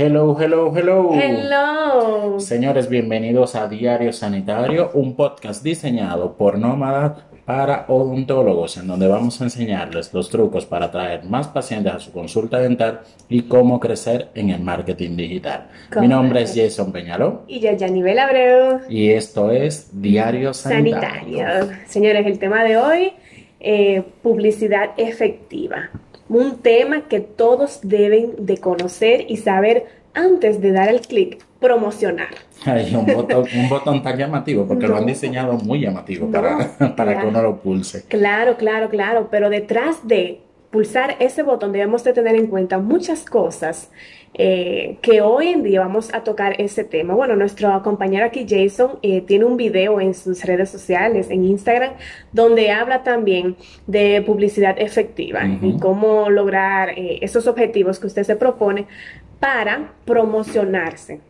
Hello, hello, hello. Hello. Señores, bienvenidos a Diario Sanitario, un podcast diseñado por Nómada para odontólogos, en donde vamos a enseñarles los trucos para atraer más pacientes a su consulta dental y cómo crecer en el marketing digital. Mi nombre es Jason Peñaló. Y yo, Nivel Abreu. Y esto es Diario Sanitario. Sanitario. Señores, el tema de hoy, eh, publicidad efectiva un tema que todos deben de conocer y saber antes de dar el clic, promocionar. Hay un botón, un botón tan llamativo, porque lo han diseñado muy llamativo para, para que uno lo pulse. Claro, claro, claro, pero detrás de pulsar ese botón debemos de tener en cuenta muchas cosas eh, que hoy en día vamos a tocar ese tema. Bueno, nuestro compañero aquí Jason eh, tiene un video en sus redes sociales, en Instagram, donde habla también de publicidad efectiva y cómo lograr eh, esos objetivos que usted se propone para promocionarse.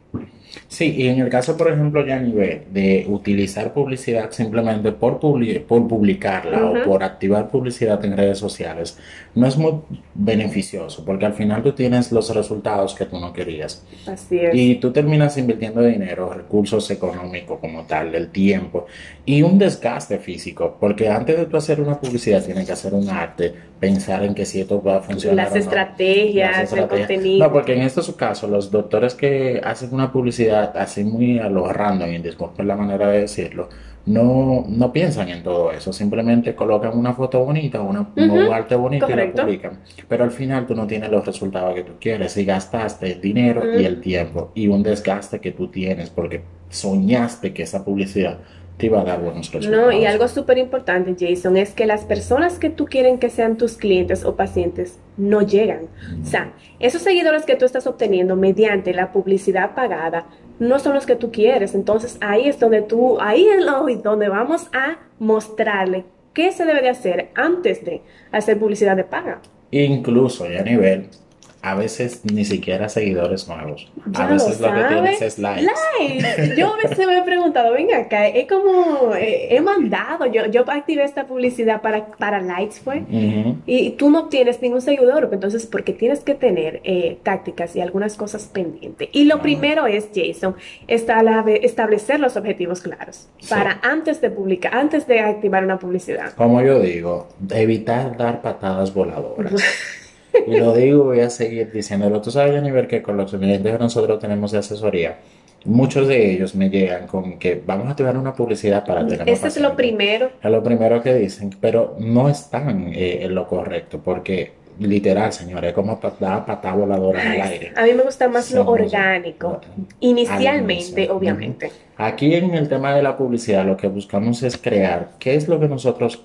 Sí, y en el caso, por ejemplo, ya a nivel de utilizar publicidad simplemente por, por publicarla o por activar publicidad en redes sociales, no es muy beneficioso porque al final tú tienes los resultados que tú no querías. Así es. Y tú terminas invirtiendo dinero, recursos económicos como tal, el tiempo y un desgaste físico, porque antes de tú hacer una publicidad tienes que hacer un arte, pensar en que si esto va a funcionar. Las, estrategias, el contenido. No, porque en estos casos los doctores que hacen una publicidad así muy a lo random, y disculpen la manera de decirlo, no, no piensan en todo eso, simplemente colocan una foto bonita, una, un arte bonito y la publican. Pero al final tú no tienes los resultados que tú quieres. Y gastaste el dinero y el tiempo y un desgaste que tú tienes porque soñaste que esa publicidad te iba a dar buenos resultados. No, y algo súper importante, Jason, es que las personas que tú quieren que sean tus clientes o pacientes no llegan. O sea, esos seguidores que tú estás obteniendo mediante la publicidad pagada no son los que tú quieres. Entonces ahí es donde tú, ahí es donde vamos a mostrarle qué se debe de hacer antes de hacer publicidad de paga. Incluso ya a nivel a veces ni siquiera seguidores nuevos. a veces lo, que tienes es likes. Likes. Yo a veces me he preguntado, venga acá, es como, eh, he mandado, yo, yo activé esta publicidad para, para likes, fue, y tú no tienes ningún seguidor, entonces, porque tienes que tener eh, tácticas y algunas cosas pendientes. Y lo primero es, Jason, establecer los objetivos claros para antes de publicar, antes de activar una publicidad. Como yo digo, evitar dar patadas voladoras. Y lo digo, voy a seguir diciéndolo. Tú sabes, nivel que con los clientes que nosotros tenemos de asesoría, muchos de ellos me llegan con que vamos a activar una publicidad para tener Este es lo primero. Es lo primero que dicen, pero no están eh, en lo correcto, porque literal, señores, es como dar patada voladora en el aire. A mí me gusta más lo orgánico, inicialmente, obviamente. Aquí en el tema de la publicidad lo que buscamos es crear qué es lo que nosotros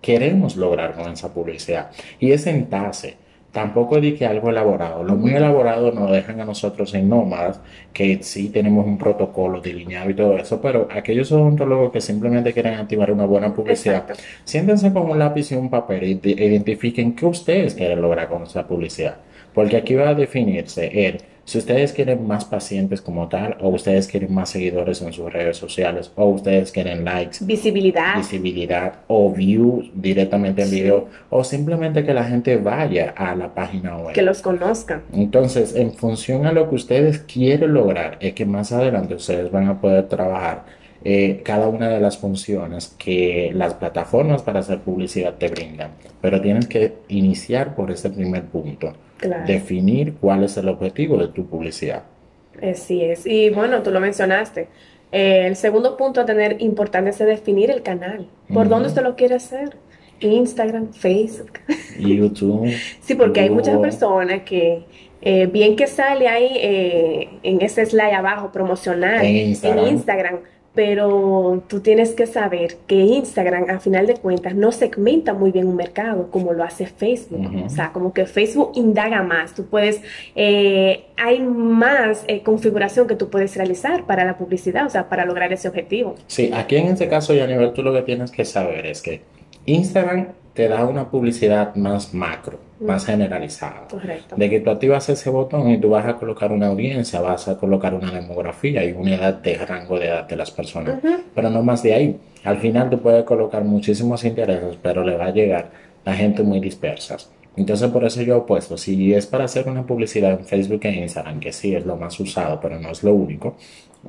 queremos lograr con esa publicidad. Y es sentarse tampoco es que algo elaborado. Lo muy elaborado nos dejan a nosotros en nómadas, que sí tenemos un protocolo delineado y todo eso, pero aquellos odontólogos que simplemente quieren activar una buena publicidad, siéntense con un lápiz y un papel e identifiquen qué ustedes quieren lograr con esa publicidad. Porque aquí va a definirse el si ustedes quieren más pacientes como tal, o ustedes quieren más seguidores en sus redes sociales, o ustedes quieren likes, visibilidad, visibilidad o views directamente en video, o simplemente que la gente vaya a la página web. Que los conozcan. Entonces, en función a lo que ustedes quieren lograr, es que más adelante ustedes van a poder trabajar eh, cada una de las funciones que las plataformas para hacer publicidad te brindan. Pero tienes que iniciar por ese primer punto definir cuál es el objetivo de tu publicidad. Así es. Y bueno, tú lo mencionaste. Eh, el segundo punto a tener importante es definir el canal. ¿Por dónde usted lo quiere hacer? Instagram, Facebook. YouTube. sí, porque hay muchas personas que, eh, bien que sale ahí eh, en ese slide abajo promocional en Instagram pero tú tienes que saber que Instagram, a final de cuentas, no segmenta muy bien un mercado como lo hace Facebook. O sea, como que Facebook indaga más. Tú puedes, eh, hay más eh, configuración que tú puedes realizar para la publicidad, o sea, para lograr ese objetivo. Sí, aquí en este caso, nivel tú lo que tienes que saber es que Instagram te da una publicidad más macro, más generalizada. Correcto. De que tú activas ese botón y tú vas a colocar una audiencia, vas a colocar una demografía y una edad de rango de edad de las personas. Pero no más de ahí. Al final tú puedes colocar muchísimos intereses, pero le va a llegar la gente muy dispersa. Entonces por eso yo he puesto, si es para hacer una publicidad en Facebook e Instagram, que sí es lo más usado, pero no es lo único,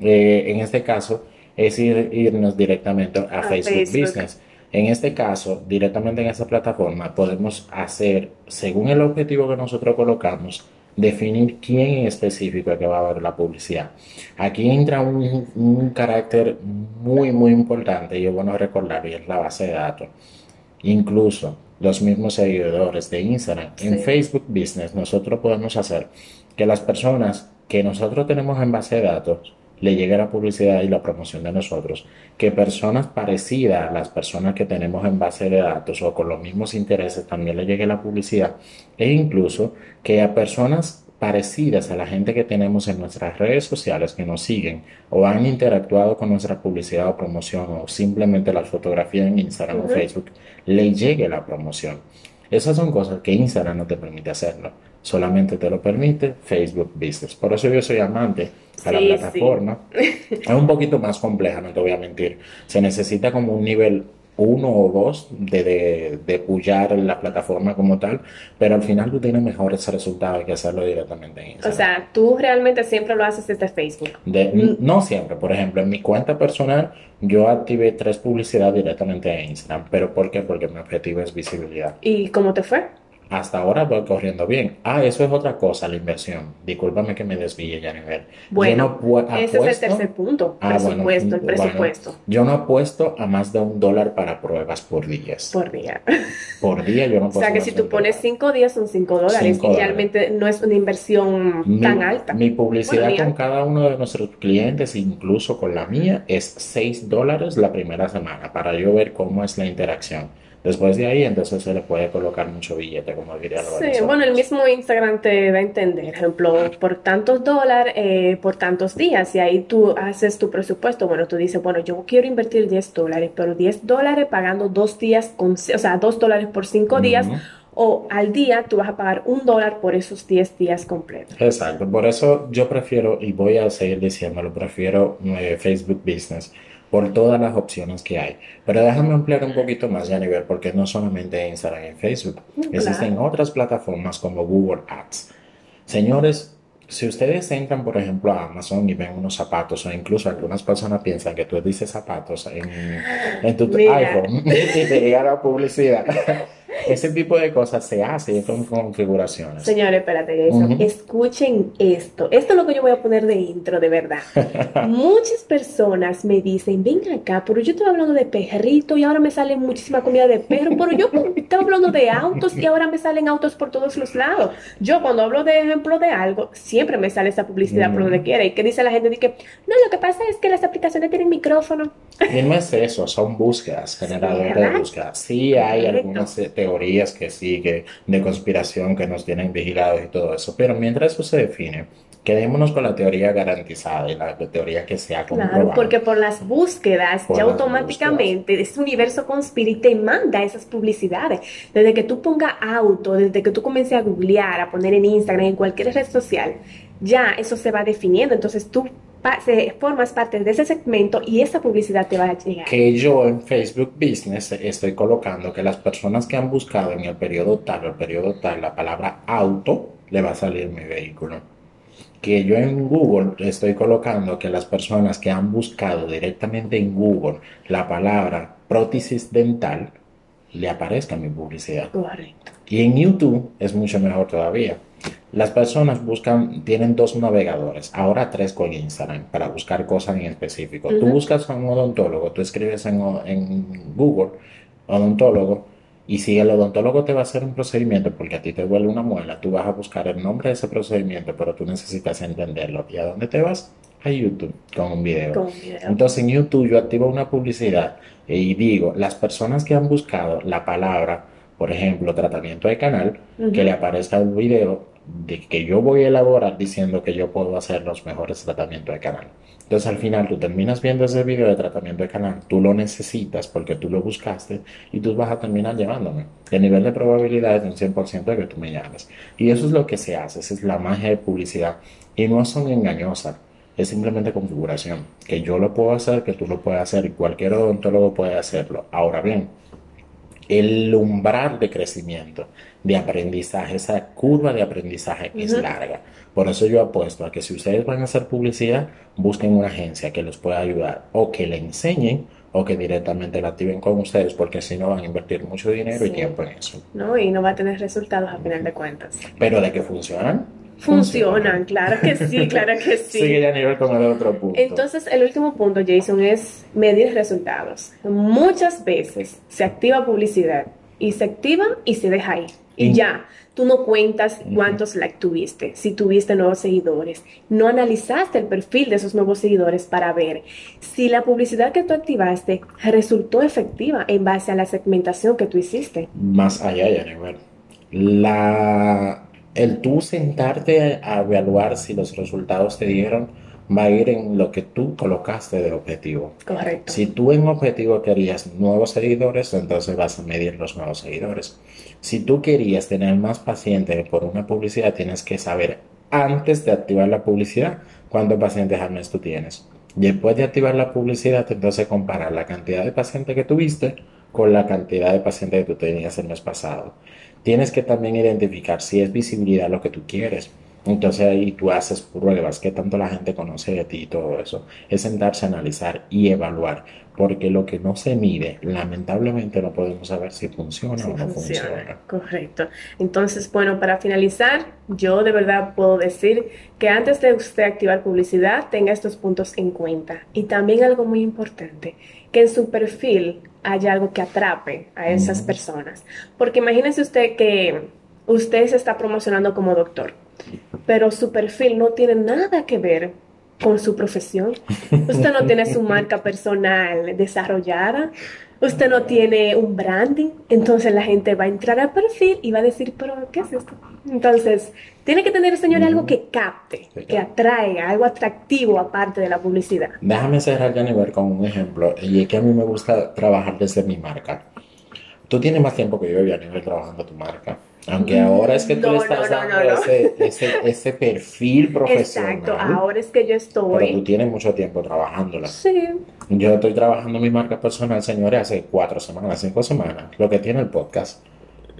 eh, en este caso es irnos directamente a, Facebook, Business. En este caso, directamente en esa plataforma podemos hacer, según el objetivo que nosotros colocamos, definir quién en específico es que va a ver la publicidad. Aquí entra un, un carácter muy, muy importante y es bueno recordarlo y es la base de datos. Incluso los mismos seguidores de Instagram. En Facebook Business nosotros podemos hacer que las personas que nosotros tenemos en base de datos le llegue la publicidad y la promoción de nosotros, que personas parecidas a las personas que tenemos en base de datos o con los mismos intereses también le llegue la publicidad e incluso que a personas parecidas a la gente que tenemos en nuestras redes sociales que nos siguen o han interactuado con nuestra publicidad o promoción o simplemente la fotografía en Instagram o Facebook, le llegue la promoción. Esas son cosas que Instagram no te permite hacerlo. Solamente te lo permite Facebook Business. Por eso yo soy amante a la plataforma. Es un poquito más compleja, no te voy a mentir. Se necesita como un nivel uno o dos de, de, de pullar la plataforma como tal, pero al final tú tienes mejores resultados que hacerlo directamente en Instagram. O sea, tú realmente siempre lo haces desde Facebook. Mm. No siempre, por ejemplo, en mi cuenta personal yo activé tres publicidades directamente en Instagram, pero ¿por qué? Porque mi objetivo es visibilidad. ¿Y cómo te fue? Hasta ahora voy corriendo bien. Ah, eso es otra cosa, la inversión. Discúlpame que me desvíe ya a nivel. Bueno, ese es el tercer punto, ah, presupuesto, el presupuesto. yo no apuesto a más de un dólar para pruebas por días. Por día. Por día yo no puedo. O sea que si tú pones cinco días son cinco dólares y realmente no es una inversión tan alta. Mi publicidad con cada uno de nuestros clientes, incluso con la mía, es seis dólares la primera semana para yo ver cómo es la interacción. Después de ahí, entonces se le puede colocar mucho billete, como diría Sí, bueno, el mismo Instagram te da a entender, ejemplo, por tantos dólares, eh, por tantos días, y ahí tú haces tu presupuesto. Bueno, tú dices, bueno, yo quiero invertir 10 dólares, pero 10 dólares pagando dos días, con, o sea, 2 dólares por 5 días. O al día tú vas a pagar un dólar por esos 10 días completos. Exacto, por eso yo prefiero, y voy a seguir diciéndolo, prefiero eh, Facebook Business por todas las opciones que hay. Pero déjame ampliar un poquito más, nivel, porque no solamente Instagram y Facebook, existen otras plataformas como Google Ads. Señores, si ustedes entran, por ejemplo, a Amazon y ven unos zapatos, o incluso algunas personas piensan que tú dices zapatos en, en tu iPhone y te llega la publicidad. Ese tipo de cosas se hace con configuraciones. Señores, espérate, eso. escuchen esto. Esto es lo que yo voy a poner de intro, de verdad. Muchas personas me dicen, ven acá, pero yo estaba hablando de perrito y ahora me sale muchísima comida de perro, pero yo estaba hablando de autos y ahora me salen autos por todos los lados. Yo cuando hablo de ejemplo de algo, siempre me sale esa publicidad por donde quiera. ¿Y qué dice la gente? Dice, no, lo que pasa es que las aplicaciones tienen micrófono. Y no es eso, son búsquedas, generadores de búsquedas. Sí hay algunas teorías que sí, de conspiración que nos tienen vigilados y todo eso, pero mientras eso se define, quedémonos con la teoría garantizada y la teoría que sea comprobada. Claro, porque por las búsquedas ya automáticamente ese universo conspira y te manda esas publicidades. Desde que tú pongas auto, desde que tú comiences a googlear, a poner en Instagram, en cualquier red social, ya eso se va definiendo. Entonces tú formas parte de ese segmento y esa publicidad te va a llegar. Que yo en Facebook Business estoy colocando que las personas que han buscado en el periodo tal o el periodo tal la palabra auto, le va a salir mi vehículo. Que yo en Google estoy colocando que las personas que han buscado directamente en Google la palabra prótesis dental, le aparezca mi publicidad. Correcto. Y en YouTube es mucho mejor todavía las personas buscan, tienen dos navegadores, ahora tres con Instagram, para buscar cosas en específico. Tú buscas a un odontólogo, tú escribes en, en, Google odontólogo, y si el odontólogo te va a hacer un procedimiento porque a ti te duele una muela, tú vas a buscar el nombre de ese procedimiento, pero tú necesitas entenderlo. ¿Y a dónde te vas? A YouTube con un video. Con un video. Entonces en YouTube yo activo una publicidad y digo, las personas que han buscado la palabra, por ejemplo, tratamiento de canal, que le aparezca el video de que yo voy a elaborar diciendo que yo puedo hacer los mejores tratamientos de canal. Entonces al final tú terminas viendo ese video de tratamiento de canal, tú lo necesitas porque tú lo buscaste y tú vas a terminar llevándome. El nivel de probabilidad es un 100% de que tú me llames. Y eso es lo que se hace, esa es la magia de publicidad. Y no son engañosas, es simplemente configuración. Que yo lo puedo hacer, que tú lo puedes hacer y cualquier odontólogo puede hacerlo. Ahora bien, el umbral de crecimiento, de aprendizaje, esa curva de aprendizaje es larga. Por eso yo apuesto a que si ustedes van a hacer publicidad, busquen una agencia que los pueda ayudar o que le enseñen o que directamente la activen con ustedes, porque si no van a invertir mucho dinero y tiempo en eso. No, y no va a tener resultados a final de cuentas. Pero de que funcionan, Funcionan, claro que sí, claro que sí. Sigue ya a nivel con el otro punto. Entonces, el último punto, Jason, es medir resultados. Muchas veces se activa publicidad y se activa y se deja ahí. Y ya, tú no cuentas cuántos likes tuviste, si tuviste nuevos seguidores. No analizaste el perfil de esos nuevos seguidores para ver si la publicidad que tú activaste resultó efectiva en base a la segmentación que tú hiciste. Más allá, nivel La el tú sentarte a evaluar si los resultados te dieron va a ir en lo que tú colocaste de objetivo. Correcto. Si tú en objetivo querías nuevos seguidores, entonces vas a medir los nuevos seguidores. Si tú querías tener más pacientes por una publicidad, tienes que saber antes de activar la publicidad cuántos pacientes al mes tú tienes. Después de activar la publicidad, entonces comparar la cantidad de pacientes que tuviste con la cantidad de pacientes que tú tenías el mes pasado. Tienes que también identificar si es visibilidad lo que tú quieres. Entonces ahí tú haces pruebas, que tanto la gente conoce de ti y todo eso. Es sentarse a analizar y evaluar, porque lo que no se mide, lamentablemente no podemos saber si funciona o no funciona. Correcto. Entonces, bueno, para finalizar, yo de verdad puedo decir que antes de usted activar publicidad, tenga estos puntos en cuenta. Y también algo muy importante, que en su perfil haya algo que atrape a esas personas. Porque imagínese usted que usted se está promocionando como doctor, pero su perfil no tiene nada que ver con su profesión. Usted no tiene su marca personal desarrollada. Usted no tiene un branding. Entonces la gente va a entrar al perfil y va a decir, pero ¿qué es esto? Entonces, tiene que tener, señor, algo que capte, que atraiga, algo atractivo aparte de la publicidad. Déjame cerrar, ver con un ejemplo. Y es que a mí me gusta trabajar desde mi marca. Tú tienes más tiempo que yo, nivel trabajando tu marca. Aunque ahora es que tú le estás dando ese, perfil profesional. Exacto, ahora es que yo estoy. Pero tú tienes mucho tiempo trabajándola. Sí. Yo estoy trabajando mi marca personal, señores, hace cuatro semanas, cinco semanas. Lo que tiene el podcast.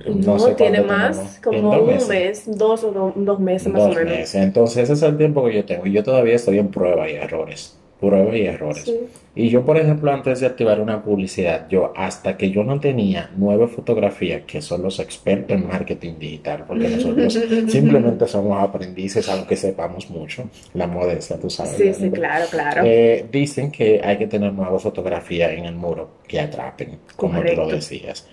No, sé tiene más, como un mes, dos o dos meses más o menos. Meses. Entonces ese es el tiempo que yo tengo y yo todavía estoy en prueba y errores, prueba y errores. Y yo, por ejemplo, antes de activar una publicidad, yo hasta que yo no tenía nueve fotografías, que son los expertos en marketing digital, porque nosotros simplemente somos aprendices, aunque sepamos mucho, la modestia, tú sabes. Sí, sí, claro, claro. Eh, dicen que hay que tener nuevas fotografías en el muro que atrapen, como tú lo decías.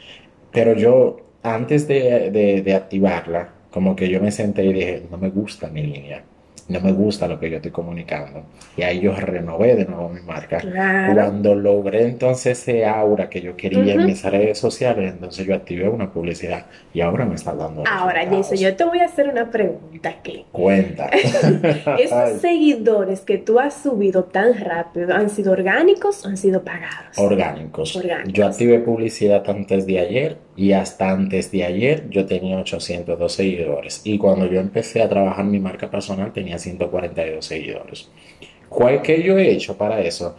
Pero yo antes de, de, activarla, como que yo me senté y dije, no me gusta mi línea no me gusta lo que yo estoy comunicando. Y ahí yo renové de nuevo mi marca. Cuando logré entonces ese aura que yo quería en mis redes sociales, entonces yo activé una publicidad y ahora me está dando. Ahora, Jason, yo te voy a hacer una pregunta aquí. Cuenta. Esos seguidores que tú has subido tan rápido, ¿han sido orgánicos o han sido pagados? Orgánicos. orgánicos. Yo activé publicidad antes de ayer y hasta antes de ayer yo tenía 802 seguidores. Y cuando yo empecé a trabajar mi marca personal tenía 142 seguidores. ¿Cuál que yo he hecho para eso?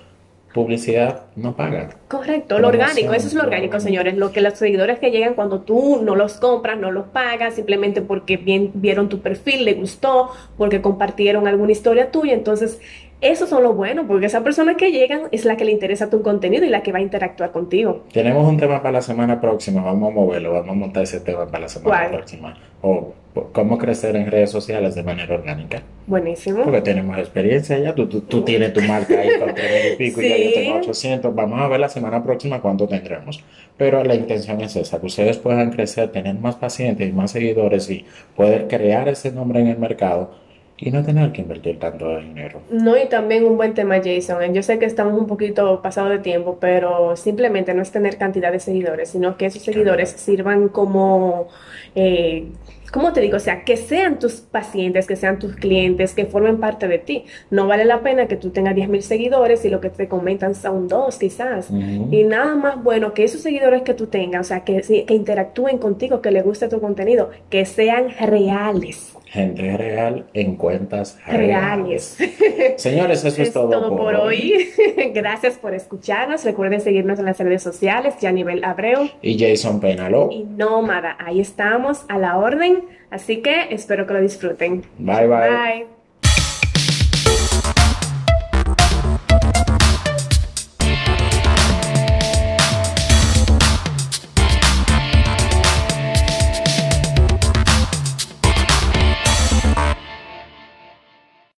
Publicidad no paga. Correcto, lo orgánico, eso es lo orgánico, señores. Lo que los seguidores que llegan cuando tú no los compras, no los pagas, simplemente porque vieron tu perfil, le gustó, porque compartieron alguna historia tuya. Entonces, eso son lo bueno, porque esa persona que llegan es la que le interesa tu contenido y la que va a interactuar contigo. Tenemos un tema para la semana próxima, vamos a moverlo, vamos a montar ese tema para la semana próxima. O cómo crecer en redes sociales de manera orgánica. Buenísimo. Porque tenemos experiencia ya, tú, tú, tienes tu marca ahí con 3 y pico y ya yo tengo 800. Vamos a ver la semana próxima cuánto tendremos. Pero la intención es esa, que ustedes puedan crecer, tener más pacientes y más seguidores y poder crear ese nombre en el mercado y no tener que invertir tanto dinero. No, y también un buen tema, Jason. Yo sé que estamos un poquito pasados de tiempo, pero simplemente no es tener cantidad de seguidores, sino que esos seguidores sirvan como... Eh, ¿cómo te digo? O sea, que sean tus pacientes, que sean tus clientes, que formen parte de ti. No vale la pena que tú tengas 10.000 seguidores y lo que te comentan son dos quizás. Y nada más bueno que esos seguidores que tú tengas, o sea, que, que interactúen contigo, que les guste tu contenido, que sean reales gente real en cuentas reales. Señores, eso es, todo, por, hoy. Gracias por escucharnos. Recuerden seguirnos en las redes sociales, ya nivel Abreu y Jason Penalo y Nómada. Ahí estamos a la orden. Así que espero que lo disfruten. Bye bye. Bye.